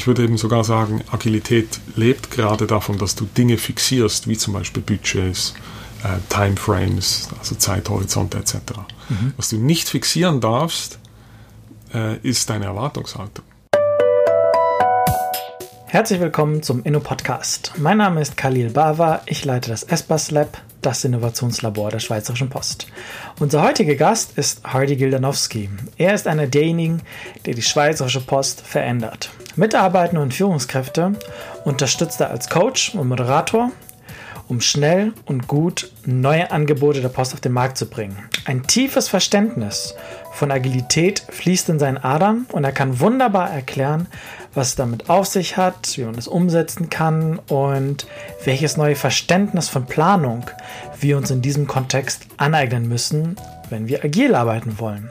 ich würde eben sogar sagen, Agilität lebt gerade davon, dass du Dinge fixierst, wie zum Beispiel Budgets, äh, Timeframes, also Zeithorizonte etc. Mhm. Was du nicht fixieren darfst, äh, ist deine Erwartungshaltung. Herzlich willkommen zum Inno-Podcast. Mein Name ist Khalil Bava, ich leite das ESPAS Lab, das Innovationslabor der Schweizerischen Post. Unser heutiger Gast ist Hardy Gildanowski. Er ist einer derjenigen, der die Schweizerische Post verändert. Mitarbeitende und Führungskräfte unterstützt er als Coach und Moderator, um schnell und gut neue Angebote der Post auf den Markt zu bringen. Ein tiefes Verständnis von Agilität fließt in seinen Adern und er kann wunderbar erklären, was es damit auf sich hat, wie man es umsetzen kann und welches neue Verständnis von Planung wir uns in diesem Kontext aneignen müssen, wenn wir agil arbeiten wollen.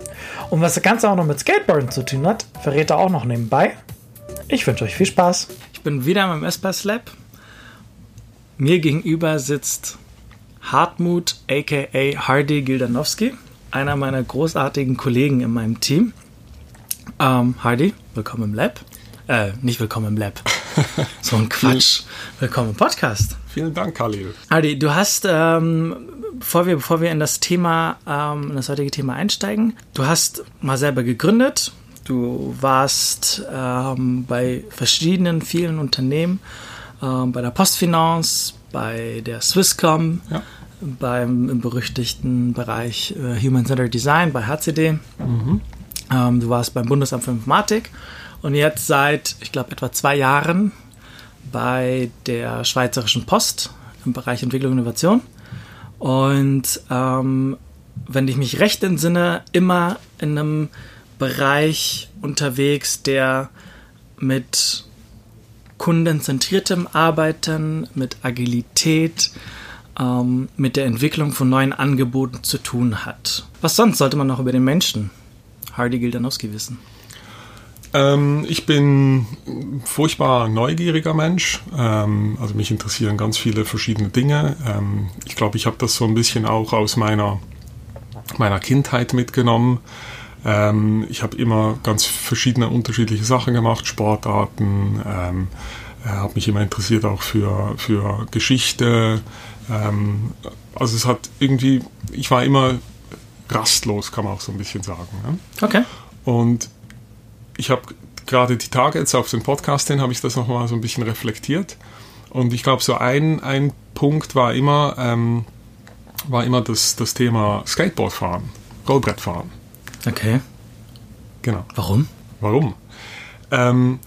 Und was das Ganze auch noch mit Skateboarden zu tun hat, verrät er auch noch nebenbei. Ich wünsche euch viel Spaß. Ich bin wieder beim Espace Lab. Mir gegenüber sitzt Hartmut aka Hardy Gildanowski, einer meiner großartigen Kollegen in meinem Team. Ähm, Hardy, willkommen im Lab. Äh, nicht willkommen im Lab. so ein Quatsch. willkommen im Podcast. Vielen Dank, Khalil. Adi, du hast, ähm, bevor, wir, bevor wir in das Thema, ähm, in das heutige Thema einsteigen, du hast mal selber gegründet. Du warst ähm, bei verschiedenen, vielen Unternehmen, ähm, bei der Postfinance, bei der Swisscom, ja. beim berüchtigten Bereich äh, Human Centered Design bei HCD. Mhm. Ähm, du warst beim Bundesamt für Informatik und jetzt seit, ich glaube, etwa zwei Jahren bei der Schweizerischen Post im Bereich Entwicklung und Innovation. Und ähm, wenn ich mich recht entsinne, immer in einem Bereich unterwegs, der mit kundenzentriertem Arbeiten, mit Agilität, ähm, mit der Entwicklung von neuen Angeboten zu tun hat. Was sonst sollte man noch über den Menschen Hardy Gildanowski wissen? Ähm, ich bin furchtbar neugieriger Mensch. Ähm, also mich interessieren ganz viele verschiedene Dinge. Ähm, ich glaube, ich habe das so ein bisschen auch aus meiner, meiner Kindheit mitgenommen. Ähm, ich habe immer ganz verschiedene unterschiedliche Sachen gemacht, Sportarten. Ähm, äh, habe mich immer interessiert auch für, für Geschichte. Ähm, also es hat irgendwie, ich war immer rastlos, kann man auch so ein bisschen sagen. Ne? Okay. Und ich habe gerade die Tage jetzt auf den Podcast hin, habe ich das nochmal so ein bisschen reflektiert. Und ich glaube, so ein, ein Punkt war immer, ähm, war immer das, das Thema Skateboardfahren, Rollbrettfahren. Okay. Genau. Warum? Warum? Ähm,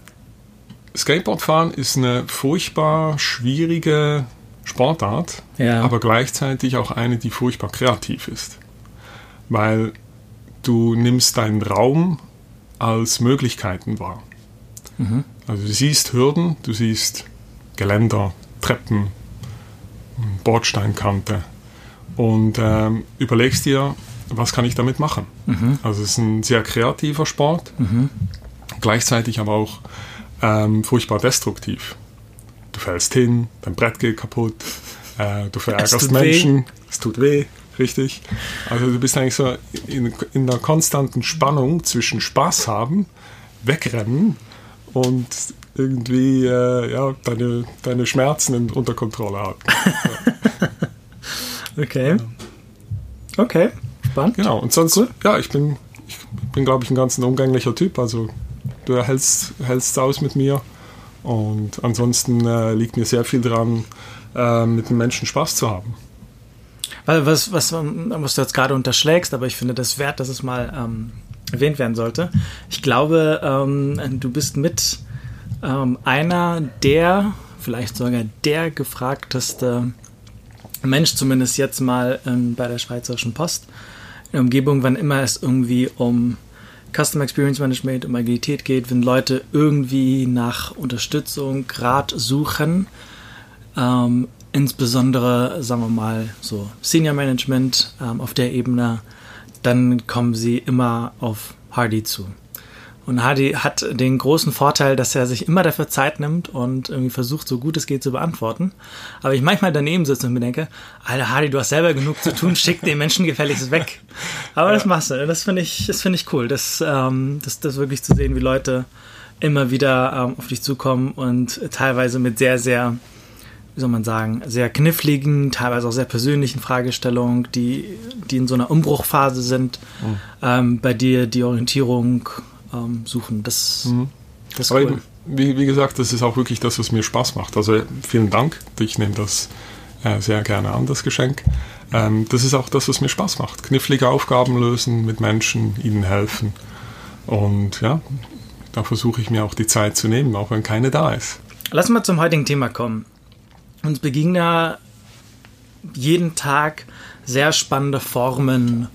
Skateboardfahren ist eine furchtbar schwierige Sportart, ja. aber gleichzeitig auch eine, die furchtbar kreativ ist. Weil du nimmst deinen Raum als Möglichkeiten wahr. Mhm. Also du siehst Hürden, du siehst Geländer, Treppen, Bordsteinkante und ähm, überlegst dir, was kann ich damit machen. Mhm. Also es ist ein sehr kreativer Sport, mhm. gleichzeitig aber auch ähm, furchtbar destruktiv. Du fällst hin, dein Brett geht kaputt, äh, du verärgerst Menschen, weh. es tut weh. Richtig. Also du bist eigentlich so in, in einer konstanten Spannung zwischen Spaß haben, wegrennen und irgendwie äh, ja, deine, deine Schmerzen unter Kontrolle haben. okay. Okay, spannend. Genau, und sonst, cool. ja, ich bin, ich bin glaube ich, ein ganz umgänglicher Typ. Also du hältst es aus mit mir. Und ansonsten äh, liegt mir sehr viel dran, äh, mit den Menschen Spaß zu haben. Was, was, was du jetzt gerade unterschlägst, aber ich finde das wert, dass es mal ähm, erwähnt werden sollte. Ich glaube, ähm, du bist mit ähm, einer der, vielleicht sogar der gefragteste Mensch, zumindest jetzt mal ähm, bei der Schweizerischen Post, der Umgebung, wann immer es irgendwie um Customer Experience Management, um Agilität geht, wenn Leute irgendwie nach Unterstützung, Rat suchen, ähm, insbesondere, sagen wir mal, so Senior Management ähm, auf der Ebene, dann kommen sie immer auf Hardy zu. Und Hardy hat den großen Vorteil, dass er sich immer dafür Zeit nimmt und irgendwie versucht, so gut es geht zu beantworten. Aber ich manchmal daneben sitze und mir denke, Alter Hardy, du hast selber genug zu tun, schick den Menschen gefälligst weg. Aber ja. das machst du. Das finde ich, das finde ich cool, das, ähm, das, das wirklich zu sehen, wie Leute immer wieder ähm, auf dich zukommen und teilweise mit sehr, sehr, wie soll man sagen, sehr kniffligen, teilweise auch sehr persönlichen Fragestellungen, die, die in so einer Umbruchphase sind, mhm. ähm, bei dir die Orientierung ähm, suchen. Das, mhm. das ist Aber cool. Wie, wie, gesagt, das ist auch wirklich das, was mir Spaß macht. Also vielen Dank. Ich nehme das äh, sehr gerne an, das Geschenk. Ähm, das ist auch das, was mir Spaß macht. Knifflige Aufgaben lösen, mit Menschen, ihnen helfen. Und ja, da versuche ich mir auch die Zeit zu nehmen, auch wenn keine da ist. Lass mal zum heutigen Thema kommen. Uns begegnen ja jeden Tag sehr spannende Formen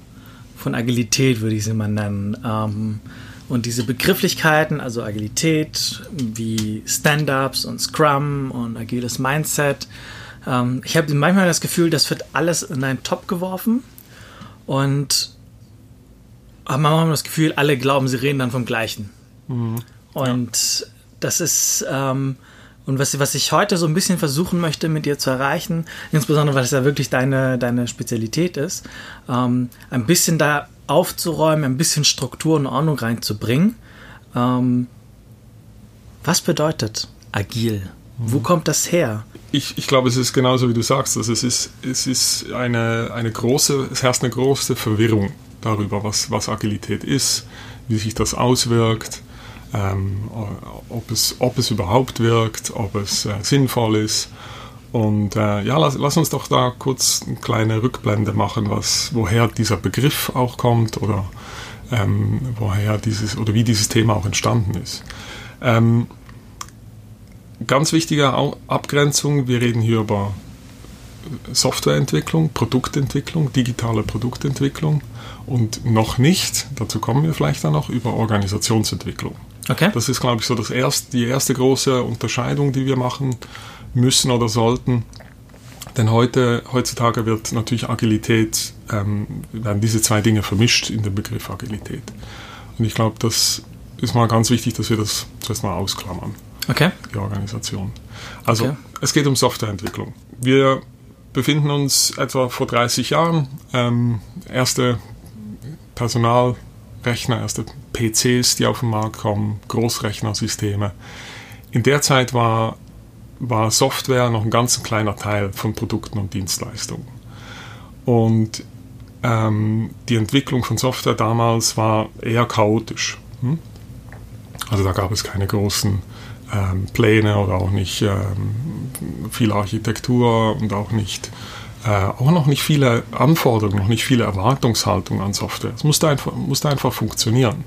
von Agilität, würde ich sie mal nennen. Ähm, und diese Begrifflichkeiten, also Agilität, wie Stand-ups und Scrum und agiles Mindset, ähm, ich habe manchmal das Gefühl, das wird alles in einen Top geworfen und aber manchmal haben das Gefühl, alle glauben, sie reden dann vom Gleichen. Mhm. Und ja. das ist, ähm, und was, was ich heute so ein bisschen versuchen möchte, mit dir zu erreichen, insbesondere weil es ja wirklich deine, deine Spezialität ist, ähm, ein bisschen da aufzuräumen, ein bisschen Struktur und Ordnung reinzubringen. Ähm, was bedeutet agil? Mhm. Wo kommt das her? Ich, ich glaube, es ist genauso wie du sagst. Also es ist, es ist eine, eine große, es herrscht eine große Verwirrung darüber, was, was Agilität ist, wie sich das auswirkt ähm, ob, es, ob es überhaupt wirkt, ob es äh, sinnvoll ist. Und äh, ja, lass, lass, uns doch da kurz eine kleine Rückblende machen, was, woher dieser Begriff auch kommt oder ähm, woher dieses oder wie dieses Thema auch entstanden ist. Ähm, ganz wichtige Abgrenzung, wir reden hier über Softwareentwicklung, Produktentwicklung, digitale Produktentwicklung und noch nicht, dazu kommen wir vielleicht dann noch, über Organisationsentwicklung. Okay. Das ist, glaube ich, so das erste, die erste große Unterscheidung, die wir machen müssen oder sollten. Denn heute, heutzutage wird natürlich Agilität, ähm, werden diese zwei Dinge vermischt in dem Begriff Agilität. Und ich glaube, das ist mal ganz wichtig, dass wir das zuerst mal ausklammern. Okay. Die Organisation. Also, okay. es geht um Softwareentwicklung. Wir befinden uns etwa vor 30 Jahren. Ähm, erste Personal Rechner, erste PCs, die auf den Markt kommen, Großrechnersysteme. In der Zeit war, war Software noch ein ganz kleiner Teil von Produkten und Dienstleistungen. Und ähm, die Entwicklung von Software damals war eher chaotisch. Hm? Also da gab es keine großen ähm, Pläne oder auch nicht ähm, viel Architektur und auch nicht äh, auch noch nicht viele Anforderungen, noch nicht viele Erwartungshaltungen an Software. Es musste einfach, musste einfach funktionieren.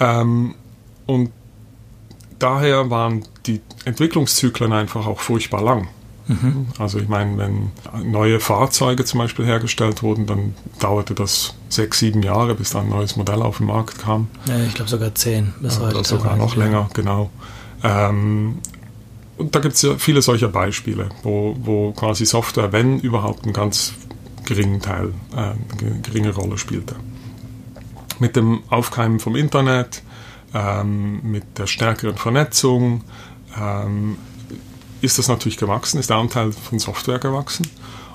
Ähm, und daher waren die Entwicklungszyklen einfach auch furchtbar lang. Mhm. Also ich meine, wenn neue Fahrzeuge zum Beispiel hergestellt wurden, dann dauerte das sechs, sieben Jahre, bis dann ein neues Modell auf den Markt kam. Ja, ich glaube sogar zehn bis heute. Oder sogar noch länger, genau. Ähm, und da gibt es ja viele solcher Beispiele, wo, wo quasi Software, wenn überhaupt, einen ganz geringen Teil, äh, eine geringe Rolle spielte. Mit dem Aufkeimen vom Internet, ähm, mit der stärkeren Vernetzung ähm, ist das natürlich gewachsen, ist der Anteil von Software gewachsen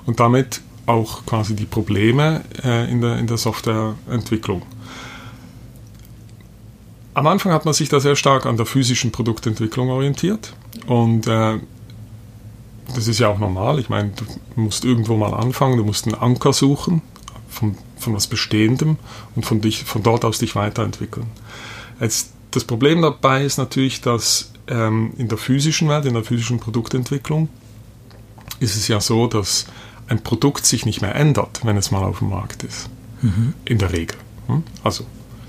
und damit auch quasi die Probleme äh, in, der, in der Softwareentwicklung. Am Anfang hat man sich da sehr stark an der physischen Produktentwicklung orientiert und äh, das ist ja auch normal. Ich meine, du musst irgendwo mal anfangen, du musst einen Anker suchen von, von was Bestehendem und von, dich, von dort aus dich weiterentwickeln. Jetzt, das Problem dabei ist natürlich, dass ähm, in der physischen Welt, in der physischen Produktentwicklung, ist es ja so, dass ein Produkt sich nicht mehr ändert, wenn es mal auf dem Markt ist. Mhm. In der Regel. Hm? Also,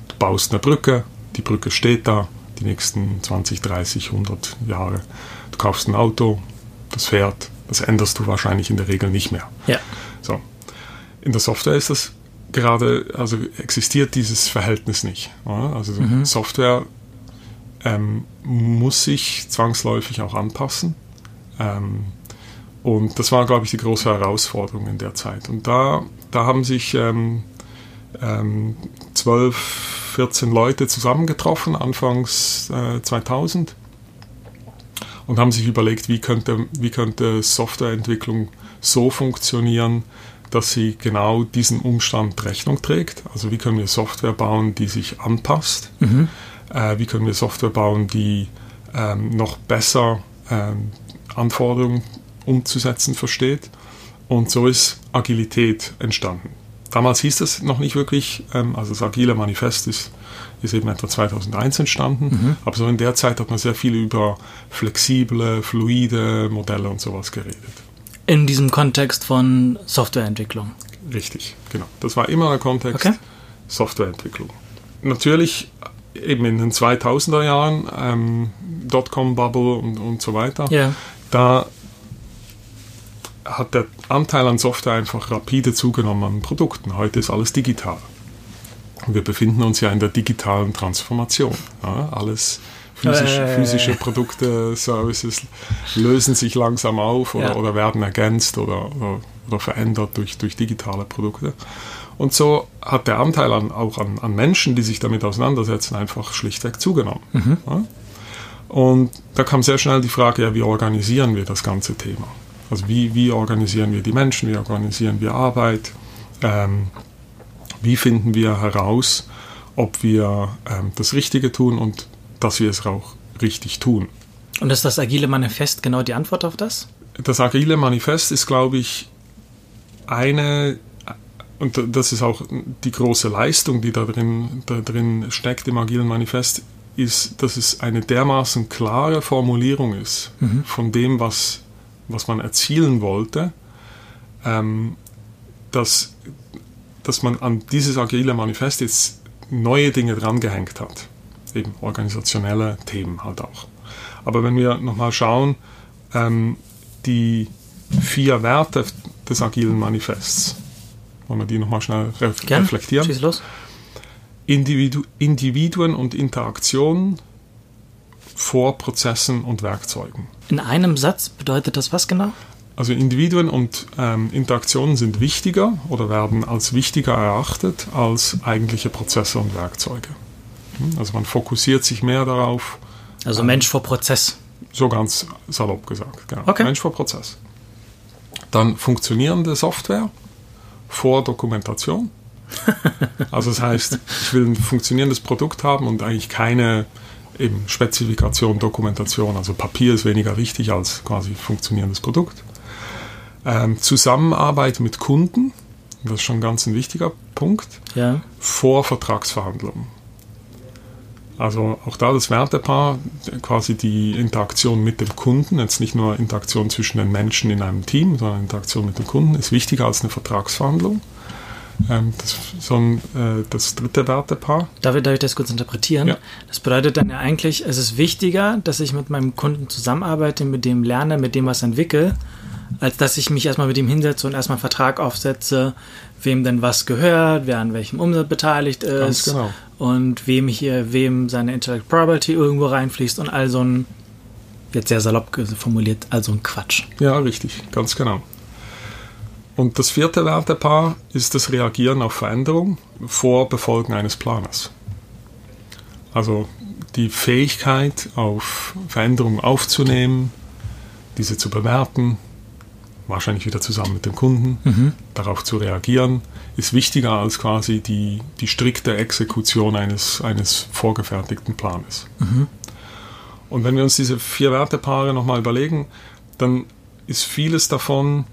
du baust eine Brücke, die Brücke steht da, die nächsten 20, 30, 100 Jahre. Du kaufst ein Auto, das fährt, das änderst du wahrscheinlich in der Regel nicht mehr. Ja. So. In der Software ist das gerade, also existiert dieses Verhältnis nicht. Also mhm. Software ähm, muss sich zwangsläufig auch anpassen. Ähm, und das war, glaube ich, die große Herausforderung in der Zeit. Und da, da haben sich ähm, ähm, 12, 14 Leute zusammengetroffen, anfangs äh, 2000, und haben sich überlegt, wie könnte, wie könnte Softwareentwicklung so funktionieren, dass sie genau diesen Umstand Rechnung trägt. Also wie können wir Software bauen, die sich anpasst, mhm. äh, wie können wir Software bauen, die ähm, noch besser ähm, Anforderungen umzusetzen versteht. Und so ist Agilität entstanden. Damals hieß es noch nicht wirklich, ähm, also das Agile Manifest ist, ist eben etwa 2001 entstanden, mhm. aber so in der Zeit hat man sehr viel über flexible, fluide Modelle und sowas geredet. In diesem Kontext von Softwareentwicklung. Richtig, genau. Das war immer der Kontext okay. Softwareentwicklung. Natürlich eben in den 2000er Jahren, ähm, Dotcom-Bubble und, und so weiter, yeah. da hat der Anteil an Software einfach rapide zugenommen an Produkten. Heute ist alles digital. Wir befinden uns ja in der digitalen Transformation. Ja, alles physische, äh, physische Produkte, Services lösen sich langsam auf oder, ja. oder werden ergänzt oder, oder, oder, verändert durch, durch digitale Produkte. Und so hat der Anteil an, auch an, an Menschen, die sich damit auseinandersetzen, einfach schlichtweg zugenommen. Mhm. Ja? Und da kam sehr schnell die Frage, ja, wie organisieren wir das ganze Thema? Also wie, wie organisieren wir die Menschen, wie organisieren wir Arbeit, ähm, wie finden wir heraus, ob wir ähm, das Richtige tun und dass wir es auch richtig tun. Und ist das Agile Manifest genau die Antwort auf das? Das Agile Manifest ist, glaube ich, eine, und das ist auch die große Leistung, die da drin, da drin steckt im Agilen Manifest, ist, dass es eine dermaßen klare Formulierung ist mhm. von dem, was, was man erzielen wollte, ähm, dass, dass man an dieses Agile Manifest jetzt neue Dinge drangehängt hat eben organisationelle Themen halt auch. Aber wenn wir nochmal schauen, ähm, die vier Werte des agilen Manifests, wollen wir die nochmal schnell re Gern. reflektieren? Schieß los. Individu Individuen und Interaktionen vor Prozessen und Werkzeugen. In einem Satz bedeutet das was genau? Also Individuen und ähm, Interaktionen sind wichtiger oder werden als wichtiger erachtet als eigentliche Prozesse und Werkzeuge. Also man fokussiert sich mehr darauf. Also Mensch vor Prozess. So ganz salopp gesagt. Genau. Okay. Mensch vor Prozess. Dann funktionierende Software vor Dokumentation. also das heißt, ich will ein funktionierendes Produkt haben und eigentlich keine eben Spezifikation, Dokumentation. Also Papier ist weniger wichtig als quasi funktionierendes Produkt. Ähm, Zusammenarbeit mit Kunden, das ist schon ganz ein wichtiger Punkt, ja. vor Vertragsverhandlungen. Also auch da das Wertepaar, quasi die Interaktion mit dem Kunden, jetzt nicht nur Interaktion zwischen den Menschen in einem Team, sondern Interaktion mit dem Kunden ist wichtiger als eine Vertragsverhandlung. Ähm, das, so ein, äh, das dritte Wertepaar. Darf ich, darf ich das kurz interpretieren? Ja. Das bedeutet dann ja eigentlich, es ist wichtiger, dass ich mit meinem Kunden zusammenarbeite, mit dem lerne, mit dem was entwickle, als dass ich mich erstmal mit ihm hinsetze und erstmal einen Vertrag aufsetze, wem denn was gehört, wer an welchem Umsatz beteiligt ist genau. und wem hier, wem seine Intellectual Property irgendwo reinfließt und all so ein, jetzt sehr salopp formuliert, also ein Quatsch. Ja, richtig, ganz genau. Und das vierte Wertepaar ist das Reagieren auf Veränderung vor Befolgen eines Planes. Also die Fähigkeit, auf Veränderungen aufzunehmen, diese zu bewerten, wahrscheinlich wieder zusammen mit dem Kunden, mhm. darauf zu reagieren, ist wichtiger als quasi die, die strikte Exekution eines, eines vorgefertigten Planes. Mhm. Und wenn wir uns diese vier Wertepaare nochmal überlegen, dann ist vieles davon,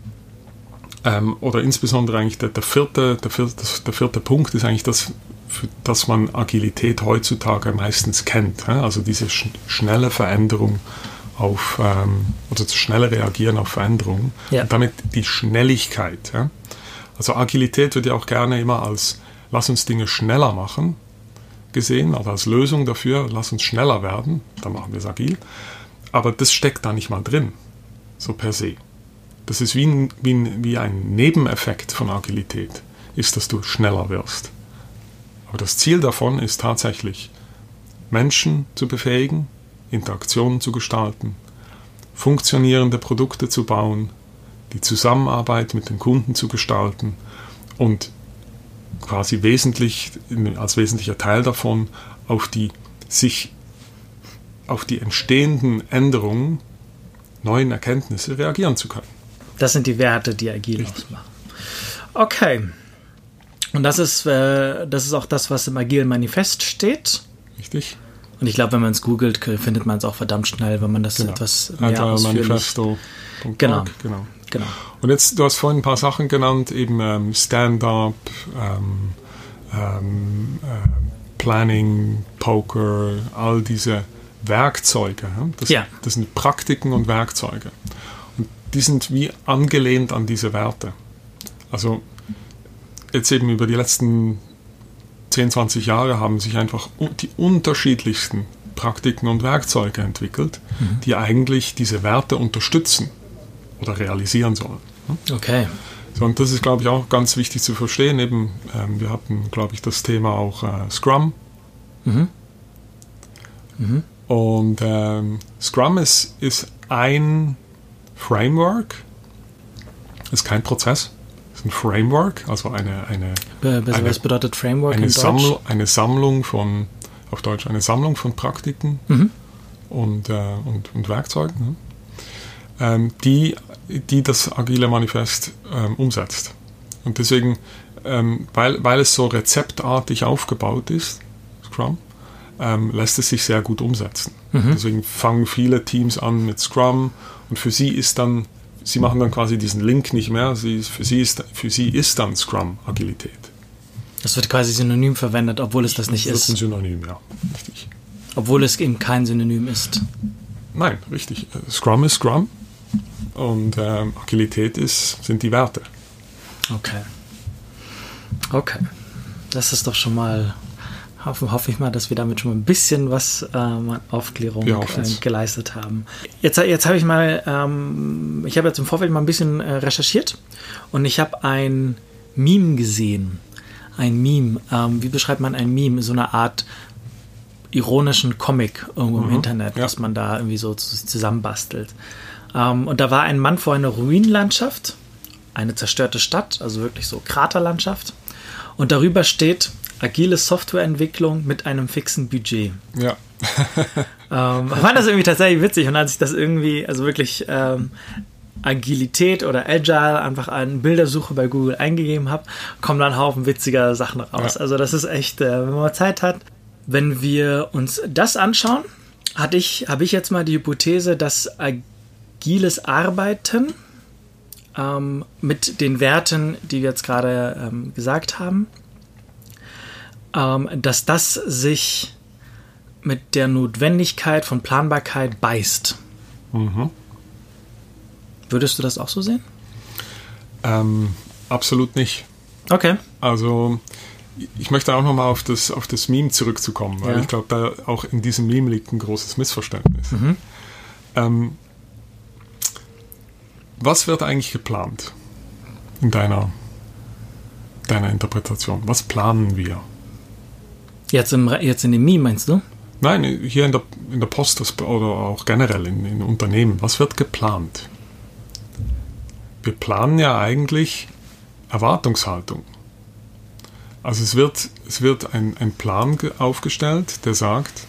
ähm, oder insbesondere eigentlich der, der, vierte, der, vierte, der vierte Punkt ist eigentlich das, für das man Agilität heutzutage meistens kennt. Also diese sch schnelle Veränderung auf ähm, oder zu schnell reagieren auf Veränderungen ja. und damit die Schnelligkeit. Ja? Also Agilität wird ja auch gerne immer als lass uns Dinge schneller machen gesehen, also als Lösung dafür, lass uns schneller werden, dann machen wir es agil. Aber das steckt da nicht mal drin, so per se. Das ist wie ein, wie ein, wie ein Nebeneffekt von Agilität, ist, dass du schneller wirst. Aber das Ziel davon ist tatsächlich, Menschen zu befähigen, Interaktionen zu gestalten, funktionierende Produkte zu bauen, die Zusammenarbeit mit den Kunden zu gestalten und quasi wesentlich, als wesentlicher Teil davon auf die sich auf die entstehenden Änderungen, neuen Erkenntnisse reagieren zu können. Das sind die Werte, die agil Richtig. ausmachen. Okay. Und das ist, äh, das ist auch das, was im agilen Manifest steht. Richtig. Und ich glaube, wenn man es googelt, findet man es auch verdammt schnell, wenn man das genau. etwas mehr Agile Manifesto. Genau. genau. genau. Und jetzt, du hast vorhin ein paar Sachen genannt, eben ähm, Stand-up, ähm, ähm, äh, Planning, Poker, all diese Werkzeuge. Das, ja. das sind Praktiken und Werkzeuge. Und die sind wie angelehnt an diese Werte. Also jetzt eben über die letzten 10, 20 Jahre haben sich einfach die unterschiedlichsten Praktiken und Werkzeuge entwickelt, mhm. die eigentlich diese Werte unterstützen oder realisieren sollen. Okay. So, und das ist, glaube ich, auch ganz wichtig zu verstehen. Eben, ähm, wir hatten, glaube ich, das Thema auch äh, Scrum. Mhm. Mhm. Und ähm, Scrum ist, ist ein Framework, ist kein Prozess ist ein Framework, also eine, eine, eine was bedeutet Framework eine, Samml eine Sammlung von, auf Deutsch, eine Sammlung von Praktiken mhm. und, äh, und, und Werkzeugen, ne? ähm, die, die das agile Manifest ähm, umsetzt. Und deswegen, ähm, weil, weil es so rezeptartig aufgebaut ist, Scrum, ähm, lässt es sich sehr gut umsetzen. Mhm. Deswegen fangen viele Teams an mit Scrum und für sie ist dann sie machen dann quasi diesen Link nicht mehr. Sie, für, sie ist, für sie ist dann Scrum Agilität. Das wird quasi synonym verwendet, obwohl es das nicht das ist. Das ist ein Synonym, ja. Richtig. Obwohl es eben kein Synonym ist. Nein, richtig. Scrum ist Scrum und ähm, Agilität ist, sind die Werte. Okay. Okay. Das ist doch schon mal hoffe, hoffe ich mal, dass wir damit schon mal ein bisschen was ähm, Aufklärung äh, geleistet haben. Jetzt, jetzt habe ich mal, ähm, ich habe jetzt im Vorfeld mal ein bisschen äh, recherchiert und ich habe ein Meme gesehen. Ein Meme. Ähm, wie beschreibt man ein Meme? So eine Art ironischen Comic irgendwo mhm, im Internet, ja. was man da irgendwie so zusammenbastelt. Ähm, und da war ein Mann vor einer Ruinenlandschaft, eine zerstörte Stadt, also wirklich so Kraterlandschaft. Und darüber steht agile Softwareentwicklung mit einem fixen Budget. Ja. ähm, fand das irgendwie tatsächlich witzig und als ich das irgendwie, also wirklich ähm, Agilität oder Agile einfach an Bildersuche bei Google eingegeben habe, kommen dann Haufen witziger Sachen raus. Ja. Also das ist echt, äh, wenn man Zeit hat, wenn wir uns das anschauen, hatte ich, habe ich jetzt mal die Hypothese, dass agiles Arbeiten ähm, mit den Werten, die wir jetzt gerade ähm, gesagt haben, dass das sich mit der Notwendigkeit von Planbarkeit beißt. Mhm. Würdest du das auch so sehen? Ähm, absolut nicht. Okay. Also ich möchte auch nochmal auf das, auf das Meme zurückzukommen, weil ja. ich glaube, da auch in diesem Meme liegt ein großes Missverständnis. Mhm. Ähm, was wird eigentlich geplant in deiner, deiner Interpretation? Was planen wir? Jetzt, im, jetzt in dem Meme, meinst du? Nein, hier in der, in der Post oder auch generell in, in Unternehmen. Was wird geplant? Wir planen ja eigentlich Erwartungshaltung. Also es wird, es wird ein, ein Plan aufgestellt, der sagt,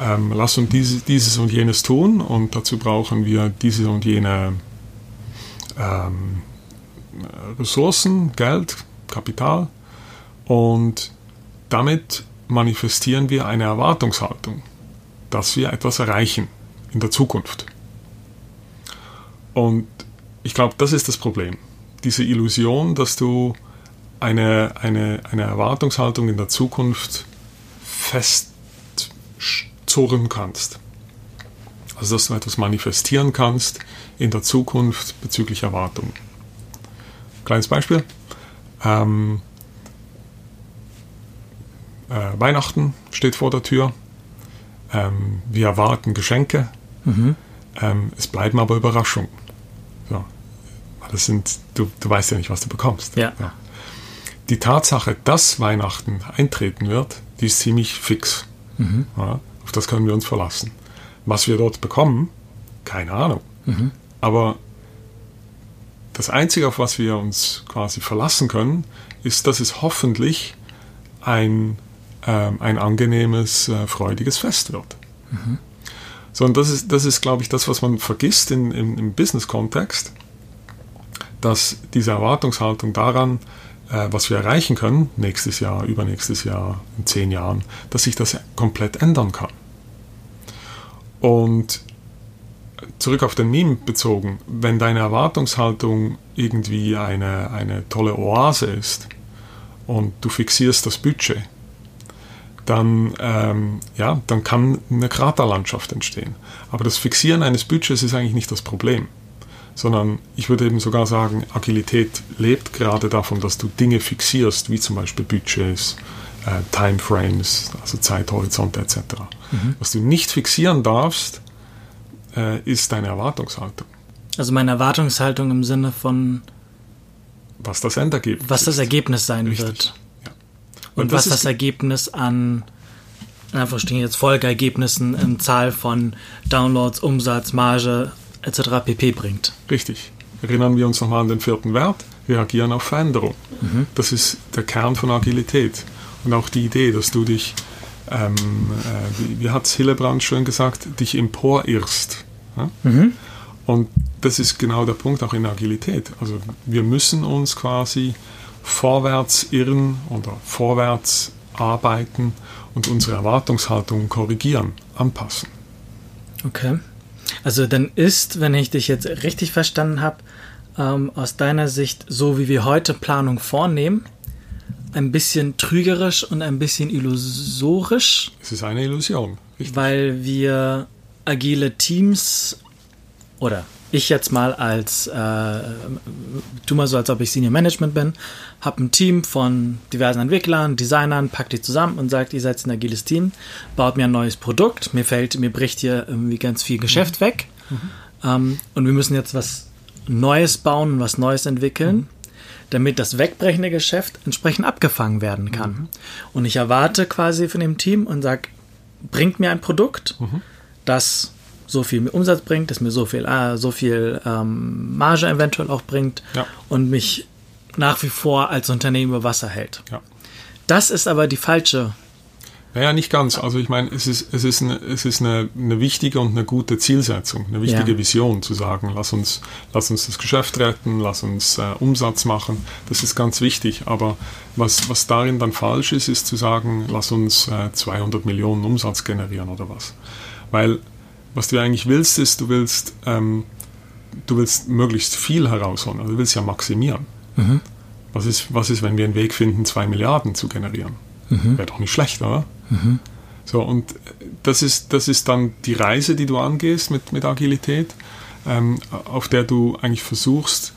ähm, lass uns diese, dieses und jenes tun und dazu brauchen wir diese und jene ähm, Ressourcen, Geld, Kapital und damit manifestieren wir eine Erwartungshaltung, dass wir etwas erreichen in der Zukunft. Und ich glaube, das ist das Problem. Diese Illusion, dass eine, eine, eine Erwartungshaltung in der Zukunft festzurren kannst. Also dass du etwas manifestieren kannst in der Zukunft bezüglich Erwartungen. Kleines Beispiel. Ähm, äh, Weihnachten steht vor der Tür. Ähm, wir erwarten Geschenke. Mhm. Ähm, es bleiben aber Überraschungen. So. Das sind, du, du weißt ja nicht, was du bekommst. Ja. ja. Die Tatsache, dass Weihnachten eintreten wird, die ist ziemlich fix. Mhm. Ja, auf das können wir uns verlassen. Was wir dort bekommen, keine Ahnung. Mhm. Aber das Einzige, auf was wir uns quasi verlassen können, ist, dass es hoffentlich ein ein angenehmes, äh, freudiges Fest wird. Mhm. So, und das ist, das ist, glaube ich, das, was man vergisst in, im, im Business-Kontext, dass diese Erwartungshaltung daran, äh, was wir erreichen können, nächstes Jahr, übernächstes Jahr, in zehn Jahren, dass sich das komplett ändern kann. Und zurück auf den Meme bezogen, wenn deine Erwartungshaltung irgendwie eine, eine tolle Oase ist und du fixierst das Budget, dann, ähm, ja, dann kann eine Kraterlandschaft entstehen. Aber das Fixieren eines Budgets ist eigentlich nicht das Problem, sondern ich würde eben sogar sagen, Agilität lebt gerade davon, dass du Dinge fixierst, wie zum Beispiel Budgets, äh, Timeframes, also Zeithorizonte etc. Mhm. Was du nicht fixieren darfst, äh, ist deine Erwartungshaltung. Also meine Erwartungshaltung im Sinne von was das Endergebnis was das Ergebnis sein Richtig. wird. Und, Und was das Ergebnis an einfach stehen jetzt Folgeergebnissen in Zahl von Downloads, Umsatz, Marge etc. pp. bringt. Richtig. Erinnern wir uns nochmal an den vierten Wert. Reagieren auf Veränderung. Mhm. Das ist der Kern von Agilität. Und auch die Idee, dass du dich ähm, äh, wie, wie hat es Hillebrand schön gesagt, dich emporirrst. Ja? Mhm. Und das ist genau der Punkt auch in Agilität. Also wir müssen uns quasi vorwärts irren oder vorwärts arbeiten und unsere Erwartungshaltung korrigieren, anpassen. Okay. Also dann ist, wenn ich dich jetzt richtig verstanden habe, ähm, aus deiner Sicht, so wie wir heute Planung vornehmen, ein bisschen trügerisch und ein bisschen illusorisch. Es ist eine Illusion. Richtig. Weil wir agile Teams oder ich jetzt mal als, äh, tu mal so, als ob ich Senior Management bin, habe ein Team von diversen Entwicklern, Designern, packt die zusammen und sagt, ihr seid ein agiles Team, baut mir ein neues Produkt, mir fällt, mir bricht hier irgendwie ganz viel Geschäft mhm. weg mhm. Ähm, und wir müssen jetzt was Neues bauen, was Neues entwickeln. Mhm damit das wegbrechende Geschäft entsprechend abgefangen werden kann. Mhm. Und ich erwarte quasi von dem Team und sage, bringt mir ein Produkt, mhm. das so viel Umsatz bringt, das mir so viel, äh, so viel ähm, Marge eventuell auch bringt ja. und mich nach wie vor als Unternehmen über Wasser hält. Ja. Das ist aber die falsche naja, nicht ganz. Also ich meine, es ist, es ist, eine, es ist eine, eine wichtige und eine gute Zielsetzung, eine wichtige ja. Vision zu sagen, lass uns, lass uns das Geschäft retten, lass uns äh, Umsatz machen. Das ist ganz wichtig. Aber was, was darin dann falsch ist, ist zu sagen, lass uns äh, 200 Millionen Umsatz generieren oder was. Weil was du eigentlich willst, ist, du willst, ähm, du willst möglichst viel herausholen. Also du willst ja maximieren. Mhm. Was, ist, was ist, wenn wir einen Weg finden, zwei Milliarden zu generieren? Mhm. Wäre doch nicht schlecht, oder? Mhm. So, und das ist, das ist dann die Reise, die du angehst mit, mit Agilität, ähm, auf der du eigentlich versuchst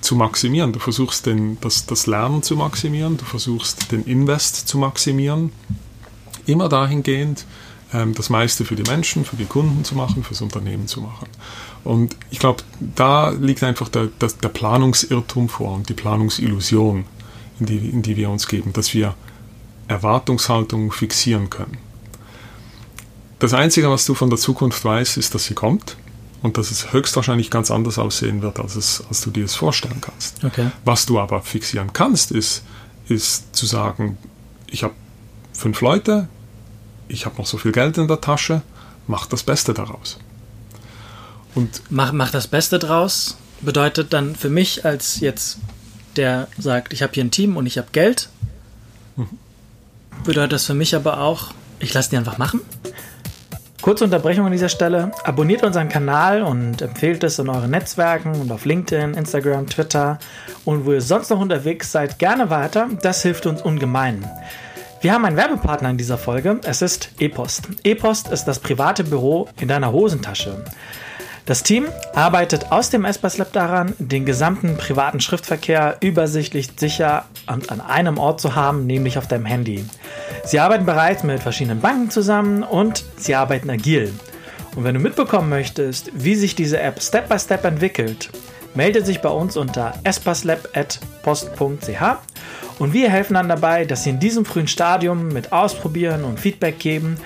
zu maximieren. Du versuchst den, das, das Lernen zu maximieren, du versuchst den Invest zu maximieren. Immer dahingehend, das meiste für die Menschen, für die Kunden zu machen, fürs Unternehmen zu machen. Und ich glaube, da liegt einfach der, der, der Planungsirrtum vor und die Planungsillusion, in die, in die wir uns geben, dass wir Erwartungshaltung fixieren können. Das Einzige, was du von der Zukunft weißt, ist, dass sie kommt und dass es höchstwahrscheinlich ganz anders aussehen wird, als, es, als du dir es vorstellen kannst. Okay. Was du aber fixieren kannst, ist, ist zu sagen, ich habe fünf Leute, ich habe noch so viel Geld in der Tasche, mach das Beste daraus. Und mach, mach das Beste draus bedeutet dann für mich als jetzt, der sagt, ich habe hier ein Team und ich habe Geld, mhm bedeutet das für mich aber auch, ich lasse die einfach machen. Kurze Unterbrechung an dieser Stelle. Abonniert unseren Kanal und empfehlt es in euren Netzwerken und auf LinkedIn, Instagram, Twitter und wo ihr sonst noch unterwegs seid, gerne weiter. Das hilft uns ungemein. Wir haben einen Werbepartner in dieser Folge. Es ist ePost. ePost ist das private Büro in deiner Hosentasche. Das Team arbeitet aus dem Espas Lab daran, den gesamten privaten Schriftverkehr übersichtlich, sicher und an einem Ort zu haben, nämlich auf deinem Handy. Sie arbeiten bereits mit verschiedenen Banken zusammen und sie arbeiten agil. Und wenn du mitbekommen möchtest, wie sich diese App Step by Step entwickelt, melde dich bei uns unter espaslab.post.ch und wir helfen dann dabei, dass ihr in diesem frühen Stadium mit Ausprobieren und Feedback geben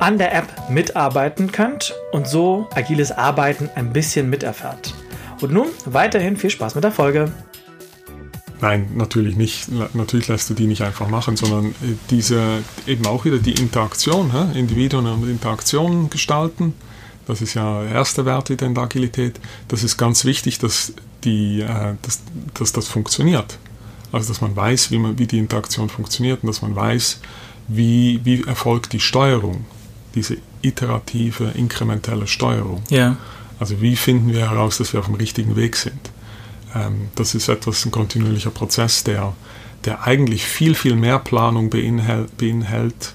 an der App mitarbeiten könnt und so agiles Arbeiten ein bisschen miterfahrt. Und nun weiterhin viel Spaß mit der Folge. Nein, natürlich nicht. Natürlich lässt du die nicht einfach machen, sondern äh, diese eben auch wieder die Interaktion, hä? Individuen und Interaktion gestalten. Das ist ja der erste Wert wieder in der Agilität. Das ist ganz wichtig, dass, die, äh, dass, dass das funktioniert. Also dass man weiß, wie, man, wie die Interaktion funktioniert und dass man weiß, wie, wie erfolgt die Steuerung diese iterative, inkrementelle Steuerung. Ja. Also wie finden wir heraus, dass wir auf dem richtigen Weg sind? Ähm, das ist etwas, ein kontinuierlicher Prozess, der, der eigentlich viel, viel mehr Planung beinhält, beinhält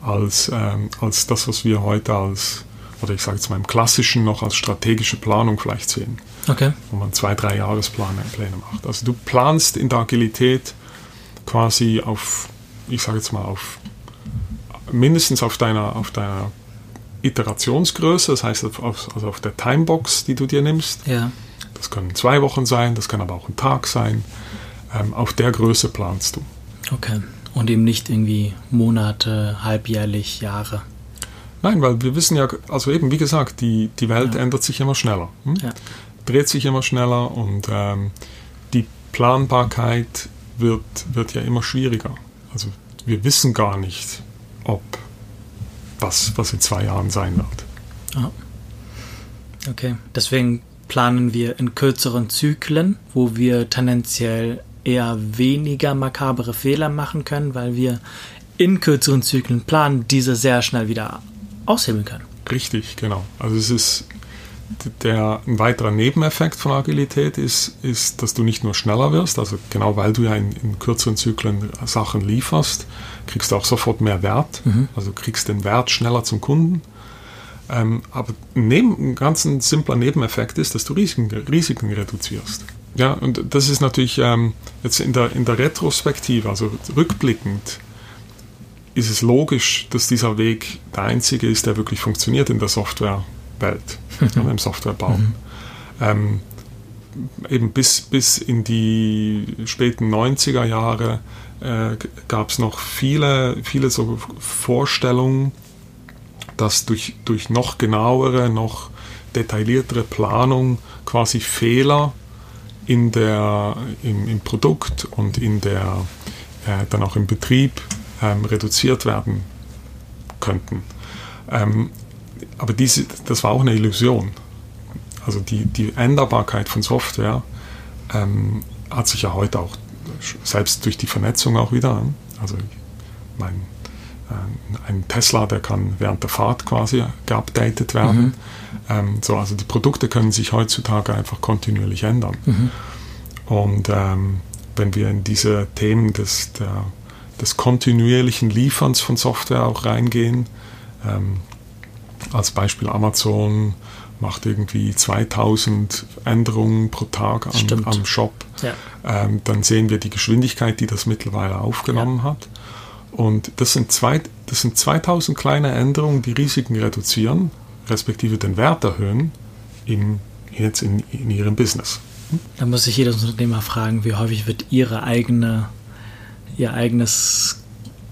als, ähm, als das, was wir heute als, oder ich sage jetzt mal im Klassischen noch als strategische Planung vielleicht sehen. Okay. Wo man zwei, drei Jahrespläne Pläne macht. Also du planst in der Agilität quasi auf, ich sage jetzt mal auf, mindestens auf deiner, auf deiner Iterationsgröße, das heißt auf, also auf der Timebox, die du dir nimmst. Ja. Das können zwei Wochen sein, das kann aber auch ein Tag sein. Ähm, auf der Größe planst du. Okay. Und eben nicht irgendwie Monate, halbjährlich, Jahre. Nein, weil wir wissen ja, also eben wie gesagt, die, die Welt Ja. ändert sich immer schneller. Hm? Ja. Dreht sich immer schneller und ähm, die Planbarkeit wird, wird ja immer schwieriger. Also wir wissen gar nicht, ob was, was in zwei Jahren sein wird. Ah. Okay. Deswegen planen wir in kürzeren Zyklen, wo wir tendenziell eher weniger makabere Fehler machen können, weil wir in kürzeren Zyklen planen, diese sehr schnell wieder aushebeln können. Richtig, genau. Also es ist der ein weiterer Nebeneffekt von Agilität ist, ist, dass du nicht nur schneller wirst, also genau weil du ja in, in kürzeren Zyklen Sachen lieferst, kriegst du auch sofort mehr Wert. Also du kriegst den Wert schneller zum Kunden. Ähm, aber neben, ein ganz ein simpler Nebeneffekt ist, dass du Risiken, Risiken reduzierst. Ja, und das ist natürlich ähm, jetzt in der, in der Retrospektive, also rückblickend, ist es logisch, dass dieser Weg der einzige ist, der wirklich funktioniert in der Softwarewelt, oder im Softwarebau. Ähm, eben bis, bis in die späten 90er Jahre äh, gab es noch viele, viele so Vorstellungen, dass durch, durch noch genauere, noch detailliertere Planung quasi Fehler in der, im, im Produkt und in der, äh, dann auch im Betrieb ähm, reduziert werden könnten. Ähm, aber diese, das war auch eine Illusion. Also die, die Änderbarkeit von Software ähm, hat sich ja heute auch selbst durch die Vernetzung auch wieder. Also mein, äh, ein Tesla, der kann während der Fahrt quasi geupdatet werden. Mhm. Ähm, so, also die Produkte können sich heutzutage einfach kontinuierlich ändern. Mhm. Und ähm, wenn wir in diese Themen des, der, des kontinuierlichen Lieferns von Software auch reingehen, ähm, als Beispiel Amazon macht irgendwie 2000 Änderungen pro Tag am, Stimmt. am Shop, Ja. ähm, dann sehen wir die Geschwindigkeit, die das mittlerweile aufgenommen hat. Und das sind, zwei, das sind 2000 kleine Änderungen, die Risiken reduzieren, respektive den Wert erhöhen im, jetzt in, in ihrem Business. Da muss sich jedes Unternehmer fragen, wie häufig wird ihre eigene, ihr eigenes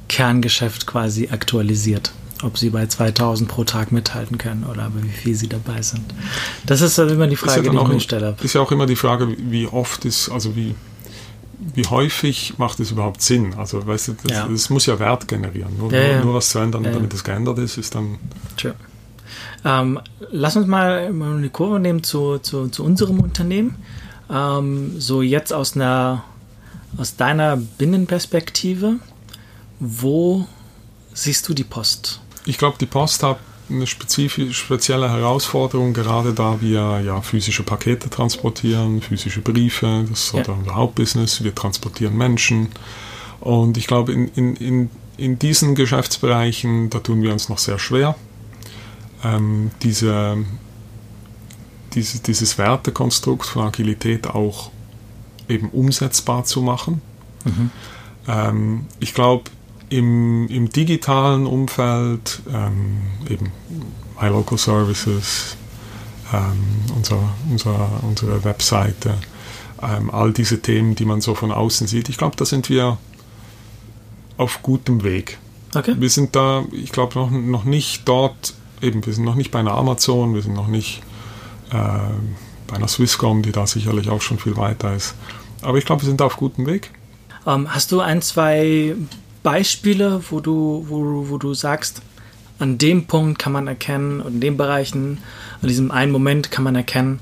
Kerngeschäft quasi aktualisiert. Ob sie bei 2000 pro Tag mithalten können oder wie viel sie dabei sind. Das ist dann immer die ja Frage, dann die ich mir stelle. Ist ja auch immer die Frage, wie oft ist, also wie, wie häufig macht es überhaupt Sinn? Also, weißt du, das, Ja. das muss ja Wert generieren. Nur, Ja, ja. nur, nur was zu ändern, Ja, ja. damit es geändert ist, ist dann. Sure. Ähm, lass uns mal, mal eine Kurve nehmen zu, zu, zu unserem Unternehmen. Ähm, so jetzt aus einer aus deiner Binnenperspektive, wo siehst du die Post? Ich glaube, die Post hat eine spezielle Herausforderung, gerade da wir ja physische Pakete transportieren, physische Briefe, das ist so Ja. unser Hauptbusiness, wir transportieren Menschen. Und ich glaube, in, in, in, in diesen Geschäftsbereichen, da tun wir uns noch sehr schwer, ähm, diese, diese, dieses Wertekonstrukt von Agilität auch eben umsetzbar zu machen. Ähm, ich glaube, im, im digitalen Umfeld, ähm, eben My Local Services, ähm, unser, unser, unsere Webseite, ähm, all diese Themen, die man so von außen sieht, ich glaube, da sind wir auf gutem Weg. Okay. Wir sind da, ich glaube, noch, noch nicht dort, eben, wir sind noch nicht bei einer Amazon, wir sind noch nicht äh, bei einer Swisscom, die da sicherlich auch schon viel weiter ist. Aber ich glaube, wir sind da auf gutem Weg. Ähm, hast du ein, zwei Beispiele, wo du, wo, wo du sagst, an dem Punkt kann man erkennen, in den Bereichen, an diesem einen Moment kann man erkennen,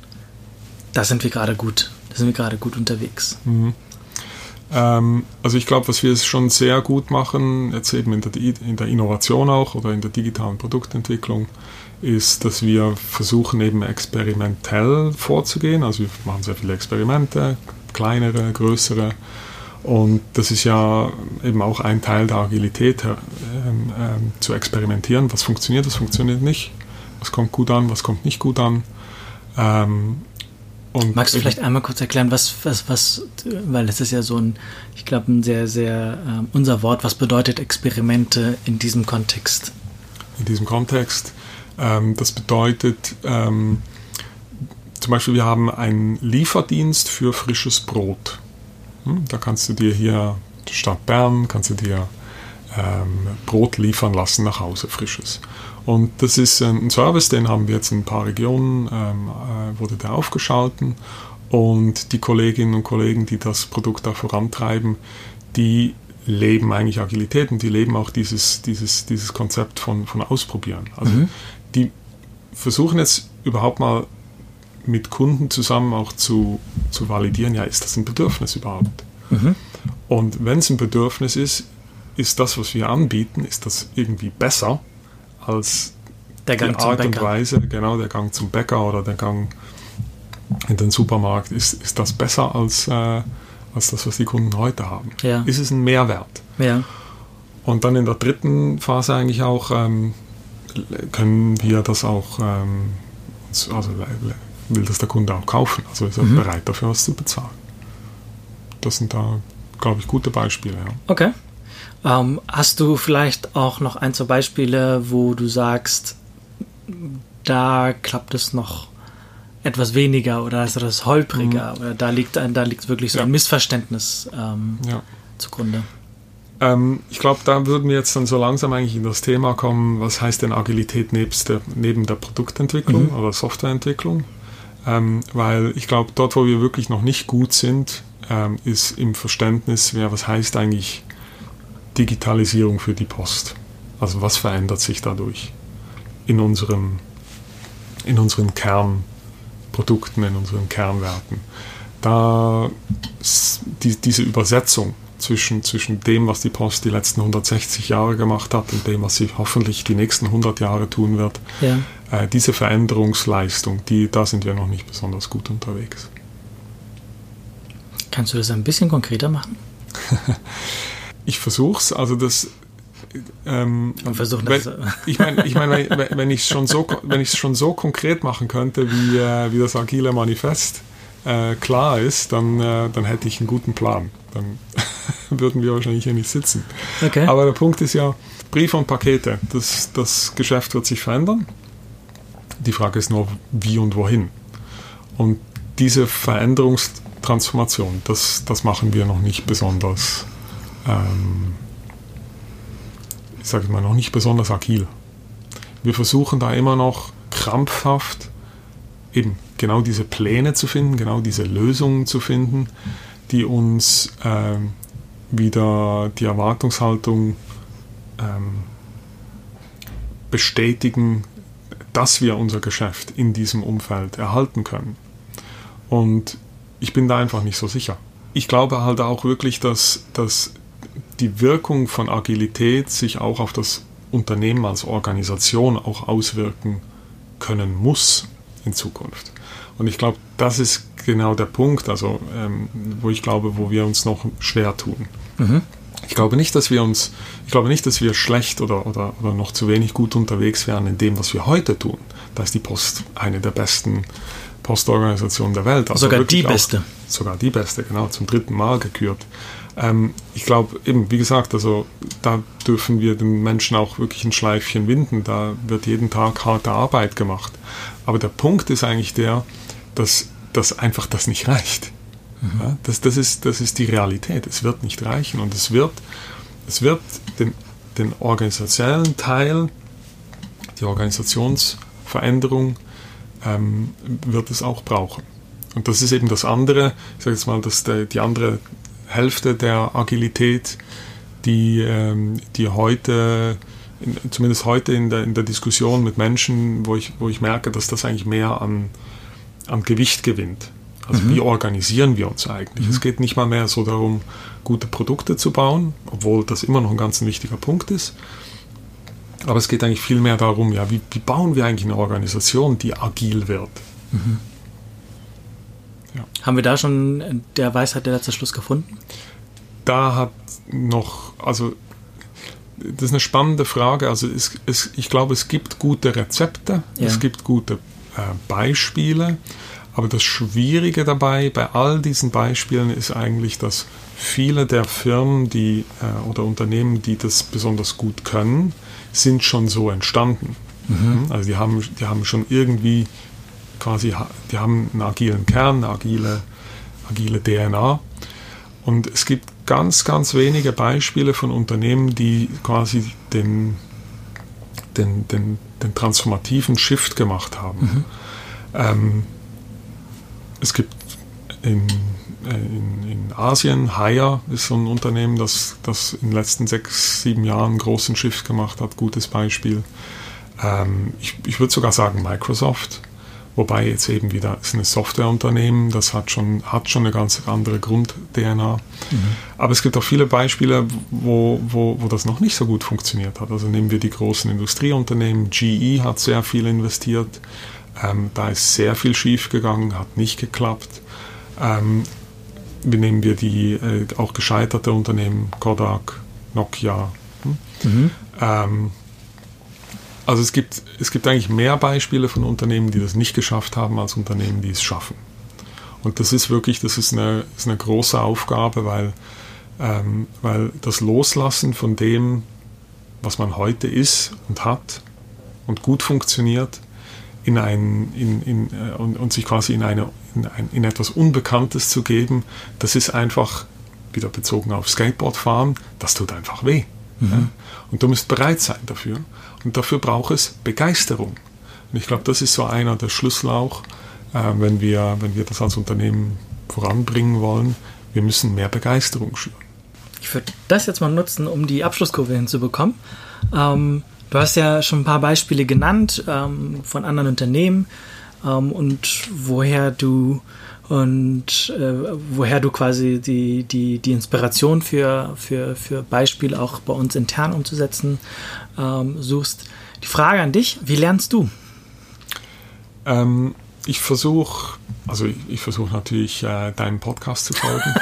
da sind wir gerade gut, da sind wir gerade gut unterwegs. Ähm, also ich glaube, was wir schon sehr gut machen, jetzt eben in der, in der Innovation auch oder in der digitalen Produktentwicklung, ist, dass wir versuchen eben experimentell vorzugehen. Also wir machen sehr viele Experimente, kleinere, größere. Und das ist ja eben auch ein Teil der Agilität, äh, äh, zu experimentieren. Was funktioniert, was funktioniert nicht. Was kommt gut an, was kommt nicht gut an. Ähm, Magst du vielleicht einmal kurz erklären, was, was, was, weil das ist ja so ein, ich glaube, ein sehr, sehr, äh, unser Wort, was bedeutet Experimente in diesem Kontext? In diesem Kontext, ähm, das bedeutet, ähm, zum Beispiel, wir haben einen Lieferdienst für frisches Brot. Hm? Da kannst du dir hier, Stadt Bern, kannst du dir ähm, Brot liefern lassen nach Hause, frisches. Und das ist ein Service, den haben wir jetzt in ein paar Regionen, ähm, äh, wurde der aufgeschalten. Und die Kolleginnen und Kollegen, die das Produkt da vorantreiben, die leben eigentlich Agilität und die leben auch dieses, dieses, dieses Konzept von, von Ausprobieren. Also mhm. die versuchen jetzt überhaupt mal mit Kunden zusammen auch zu, zu validieren, ja, ist das ein Bedürfnis überhaupt? Mhm. Und wenn es ein Bedürfnis ist, ist das, was wir anbieten, ist das irgendwie besser als der Gang die Art und Weise, genau, der Gang zum Bäcker oder der Gang in den Supermarkt, ist, ist das besser als, äh, als das, was die Kunden heute haben? Ja. Ist es ein Mehrwert? Ja. Und dann in der dritten Phase eigentlich auch ähm, können wir das auch, ähm, also will das der Kunde auch kaufen, also ist er mhm. bereit dafür was zu bezahlen. Das sind da, glaube ich, gute Beispiele. Ja. Okay. Ähm, hast du vielleicht auch noch ein, zwei Beispiele, wo du sagst, da klappt es noch etwas weniger oder ist das holpriger mhm. oder da liegt, da liegt wirklich so ja. ein Missverständnis ähm, ja. zugrunde? Ähm, ich glaube, da würden wir jetzt dann so langsam eigentlich in das Thema kommen, was heißt denn Agilität der, neben der Produktentwicklung mhm. oder Softwareentwicklung? Ähm, weil ich glaube, dort, wo wir wirklich noch nicht gut sind, ähm, ist im Verständnis, wer was heißt eigentlich Digitalisierung für die Post. Also was verändert sich dadurch in, unserem, in unseren Kernprodukten, in unseren Kernwerten? Da die, diese Übersetzung zwischen, zwischen dem, was die Post die letzten 160 Jahre gemacht hat und dem, was sie hoffentlich die nächsten 100 Jahre tun wird, ja. äh, diese Veränderungsleistung, die, da sind wir noch nicht besonders gut unterwegs. Kannst du das ein bisschen konkreter machen? ich versuche es, also das. Ähm, versuchen das. Ich meine, ich mein, wenn, wenn ich es schon so, wenn schon so konkret machen könnte, wie, äh, wie das agile Manifest äh, klar ist, dann, äh, dann hätte ich einen guten Plan. Dann würden wir wahrscheinlich hier nicht sitzen. Okay. Aber der Punkt ist ja, Briefe und Pakete, das, das Geschäft wird sich verändern. Die Frage ist nur, wie und wohin. Und diese Veränderungstransformation, das, das machen wir noch nicht besonders ähm, ich sage mal, noch nicht besonders agil. Wir versuchen da immer noch krampfhaft eben genau diese Pläne zu finden, genau diese Lösungen zu finden, die uns ähm, wieder die Erwartungshaltung ähm, bestätigen, dass wir unser Geschäft in diesem Umfeld erhalten können. Und ich bin da einfach nicht so sicher. Ich glaube halt auch wirklich, dass, dass die Wirkung von Agilität sich auch auf das Unternehmen als Organisation auch auswirken können muss in Zukunft. Und ich glaube, das ist genau der Punkt, also ähm, wo ich glaube, wo wir uns noch schwer tun. Mhm. Ich glaube nicht, dass wir uns, ich glaube nicht, dass wir schlecht oder, oder, oder noch zu wenig gut unterwegs wären in dem, was wir heute tun. Da ist die Post eine der besten Postorganisationen der Welt. Also sogar die beste. Sogar die beste, genau, zum dritten Mal gekürt. Ähm, ich glaube, eben, wie gesagt, also da dürfen wir den Menschen auch wirklich ein Schleifchen winden. Da wird jeden Tag harte Arbeit gemacht. Aber der Punkt ist eigentlich der, dass, dass einfach das nicht reicht. Mhm. Ja, das, das, ist, das ist die Realität. Es wird nicht reichen und es wird, es wird den, den organisationellen Teil, die Organisationsveränderung, ähm, wird es auch brauchen. Und das ist eben das andere, ich sage jetzt mal, dass der, die andere Hälfte der Agilität, die, ähm, die heute, zumindest heute in der, in der Diskussion mit Menschen, wo ich, wo ich merke, dass das eigentlich mehr an, an Gewicht gewinnt. Also mhm. wie organisieren wir uns eigentlich? Mhm. Es geht nicht mal mehr so darum, gute Produkte zu bauen, obwohl das immer noch ein ganz wichtiger Punkt ist. Aber es geht eigentlich viel mehr darum, ja, wie, wie bauen wir eigentlich eine Organisation, die agil wird? Mhm. Ja. Haben wir da schon der Weisheit der letzte Schluss gefunden? Da hat noch, also das ist eine spannende Frage. Also es, es, ich glaube, es gibt gute Rezepte, ja. es gibt gute Beispiele, aber das Schwierige dabei bei all diesen Beispielen ist eigentlich, dass viele der Firmen die, äh, oder Unternehmen, die das besonders gut können, sind schon so entstanden. Mhm. Also die haben, die haben schon irgendwie quasi, die haben einen agilen Kern, eine agile, agile DNA. Und es gibt ganz, ganz wenige Beispiele von Unternehmen, die quasi den, den, den, den transformativen Shift gemacht haben. Mhm. Ähm, es gibt in, in, in Asien, Haier ist so ein Unternehmen, das, das in den letzten sechs, sieben Jahren einen großen Shift gemacht hat, gutes Beispiel. Ähm, ich, ich würde sogar sagen Microsoft, wobei jetzt eben wieder ist ein Softwareunternehmen, das hat schon, hat schon eine ganz andere Grund-DNA. Mhm. Aber es gibt auch viele Beispiele, wo, wo, wo das noch nicht so gut funktioniert hat. Also nehmen wir die großen Industrieunternehmen, GE hat sehr viel investiert, ähm, da ist sehr viel schief gegangen, hat nicht geklappt. Ähm, wie nehmen wir die äh, auch gescheiterte Unternehmen, Kodak, Nokia. Hm? Mhm. Ähm, also es gibt, es gibt eigentlich mehr Beispiele von Unternehmen, die das nicht geschafft haben, als Unternehmen, die es schaffen. Und das ist wirklich, das ist eine, ist eine große Aufgabe, weil, ähm, weil das Loslassen von dem, was man heute ist und hat und gut funktioniert, in ein, in, in, äh, und, und, sich quasi in, eine, in, ein, in etwas Unbekanntes zu geben, das ist einfach, wieder bezogen auf Skateboardfahren, das tut einfach weh. Mhm. Ja? Und du musst bereit sein dafür. Und dafür braucht es Begeisterung. Und ich glaube, das ist so einer der Schlüssel auch, äh, wenn, wir, wenn wir das als Unternehmen voranbringen wollen. Wir müssen mehr Begeisterung schüren. Ich würde das jetzt mal nutzen, um die Abschlusskurve hinzubekommen. Ähm, Du hast ja schon ein paar Beispiele genannt ähm, von anderen Unternehmen ähm, und woher du und äh, woher du quasi die, die, die Inspiration für, für, für Beispiele auch bei uns intern umzusetzen ähm, suchst. Die Frage an dich, wie lernst du? Ähm, ich versuche, also ich, ich versuche natürlich äh, deinem Podcast zu folgen.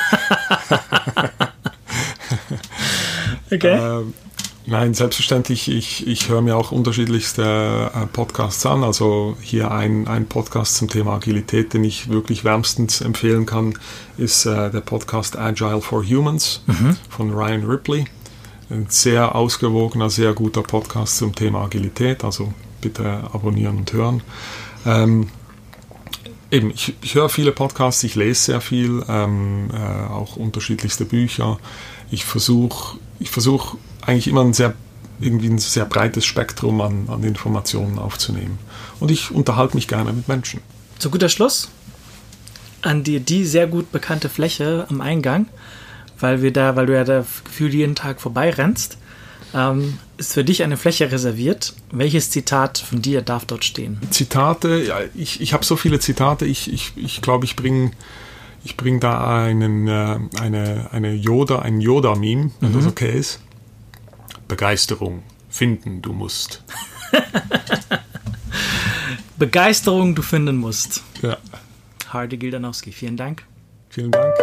okay. Äh, Nein, selbstverständlich. Ich, ich höre mir auch unterschiedlichste äh, Podcasts an. Also hier ein, ein Podcast zum Thema Agilität, den ich wirklich wärmstens empfehlen kann, ist äh, der Podcast Agile for Humans mhm. von Ryan Ripley. Ein sehr ausgewogener, sehr guter Podcast zum Thema Agilität. Also bitte abonnieren und hören. Ähm, eben, ich, ich höre viele Podcasts, ich lese sehr viel, ähm, äh, auch unterschiedlichste Bücher. Ich versuche ich versuch eigentlich immer ein sehr, irgendwie ein sehr breites Spektrum an, an Informationen aufzunehmen. Und ich unterhalte mich gerne mit Menschen. Zu guter Schluss an dir die sehr gut bekannte Fläche am Eingang, weil wir da, weil du ja da gefühlt jeden Tag vorbeirennst, ähm, ist für dich eine Fläche reserviert. Welches Zitat von dir darf dort stehen? Zitate, ja, ich, ich habe so viele Zitate, ich, ich, ich glaube, ich bringe ich bring da einen, äh, eine, eine Yoda, ein Yoda-Meme, wenn mhm. das okay ist. Begeisterung finden du musst. Begeisterung du finden musst. Ja. Hardy Gildanowski, vielen Dank. Vielen Dank.